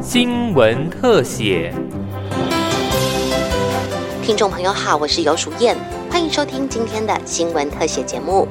新闻特写。听众朋友好，我是尤淑燕，欢迎收听今天的新闻特写节目。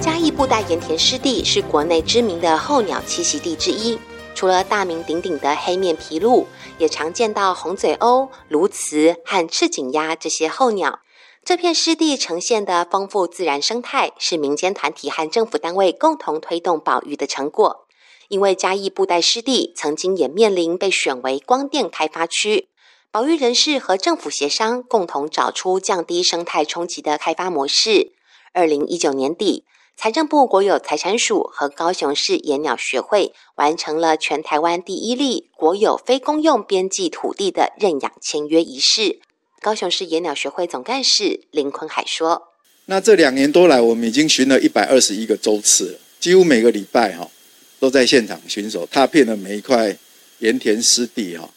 嘉义布袋盐田湿地是国内知名的候鸟栖息地之一，除了大名鼎鼎的黑面琵鹭，也常见到红嘴鸥、鸬鹚和赤颈鸭这些候鸟。这片湿地呈现的丰富自然生态，是民间团体和政府单位共同推动保育的成果。因为嘉义布袋湿地曾经也面临被选为光电开发区，保育人士和政府协商，共同找出降低生态冲击的开发模式。二零一九年底，财政部国有财产署和高雄市野鸟学会完成了全台湾第一例国有非公用边际土地的认养签约仪式。高雄市野鸟学会总干事林坤海说：“那这两年多来，我们已经巡了一百二十一个周次，几乎每个礼拜哈都在现场巡守，踏遍了每一块盐田湿地哈。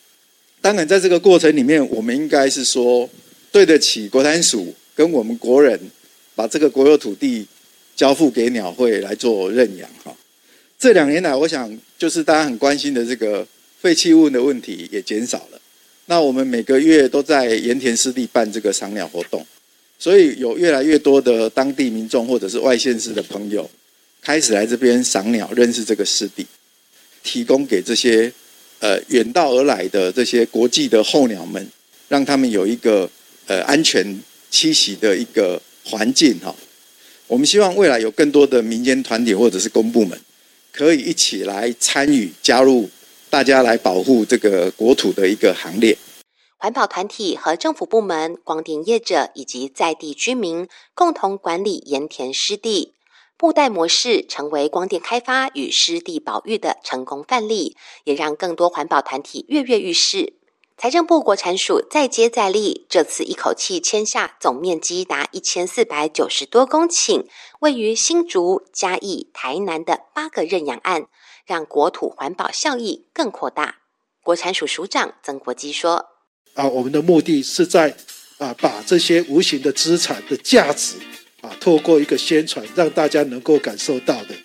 当然，在这个过程里面，我们应该是说对得起国产署跟我们国人，把这个国有土地交付给鸟会来做认养哈。这两年来，我想就是大家很关心的这个废弃物的问题也减少了。”那我们每个月都在盐田湿地办这个赏鸟活动，所以有越来越多的当地民众或者是外县市的朋友开始来这边赏鸟，认识这个湿地，提供给这些呃远道而来的这些国际的候鸟们，让他们有一个呃安全栖息的一个环境哈。我们希望未来有更多的民间团体或者是公部门，可以一起来参与加入。大家来保护这个国土的一个行列，环保团体和政府部门、光电业者以及在地居民共同管理盐田湿地，布袋模式成为光电开发与湿地保育的成功范例，也让更多环保团体跃跃欲试。财政部国产署再接再厉，这次一口气签下总面积达一千四百九十多公顷，位于新竹、嘉义、台南的八个认养案。让国土环保效益更扩大。国产署署长曾国基说：“啊，我们的目的是在啊，把这些无形的资产的价值啊，透过一个宣传，让大家能够感受到的。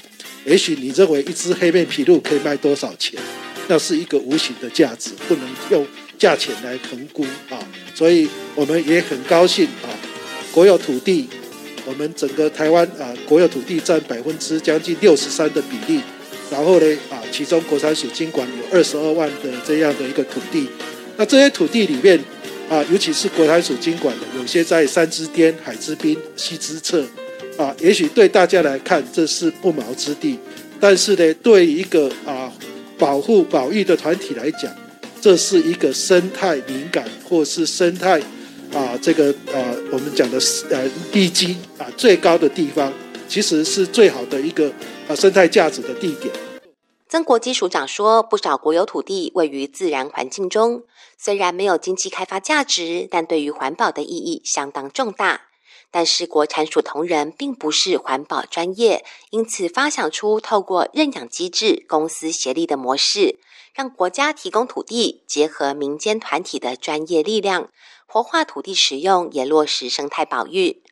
也许你认为一只黑面琵鹭可以卖多少钱，那是一个无形的价值，不能用价钱来衡估啊。所以我们也很高兴啊，国有土地，我们整个台湾啊，国有土地占百分之将近六十三的比例。”然后呢，啊，其中国产署经管有二十二万的这样的一个土地，那这些土地里面，啊，尤其是国产署经管的，有些在山之巅、海之滨、溪之侧，啊，也许对大家来看这是不毛之地，但是呢，对一个啊保护保育的团体来讲，这是一个生态敏感或是生态啊这个啊我们讲的呃地基啊最高的地方。其实是最好的一个啊生态价值的地点。曾国基署长说，不少国有土地位于自然环境中，虽然没有经济开发价值，但对于环保的意义相当重大。但是国产署同仁并不是环保专业，因此发想出透过认养机制、公司协力的模式，让国家提供土地，结合民间团体的专业力量，活化土地使用，也落实生态保育。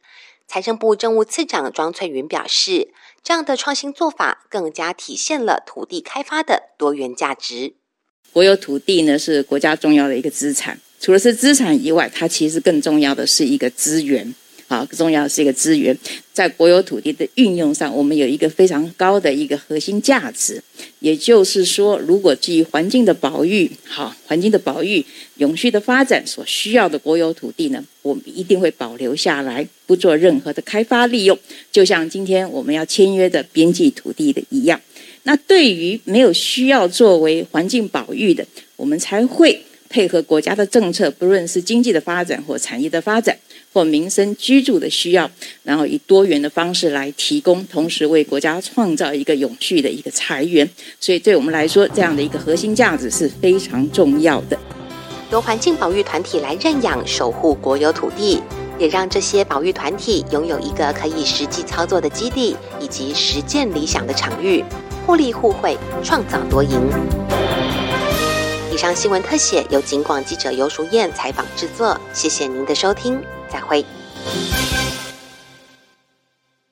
财政部政务次长庄翠云表示，这样的创新做法更加体现了土地开发的多元价值。国有土地呢是国家重要的一个资产，除了是资产以外，它其实更重要的是一个资源。好，重要是一个资源，在国有土地的运用上，我们有一个非常高的一个核心价值。也就是说，如果基于环境的保育，好，环境的保育、永续的发展所需要的国有土地呢，我们一定会保留下来，不做任何的开发利用。就像今天我们要签约的边际土地的一样。那对于没有需要作为环境保育的，我们才会配合国家的政策，不论是经济的发展或产业的发展。或民生居住的需要，然后以多元的方式来提供，同时为国家创造一个永续的一个财源。所以，对我们来说，这样的一个核心价值是非常重要的。由环境保育团体来认养、守护国有土地，也让这些保育团体拥有一个可以实际操作的基地，以及实践理想的场域，互利互惠，创造多赢。以上新闻特写由警广记者尤淑燕采访制作，谢谢您的收听。再会。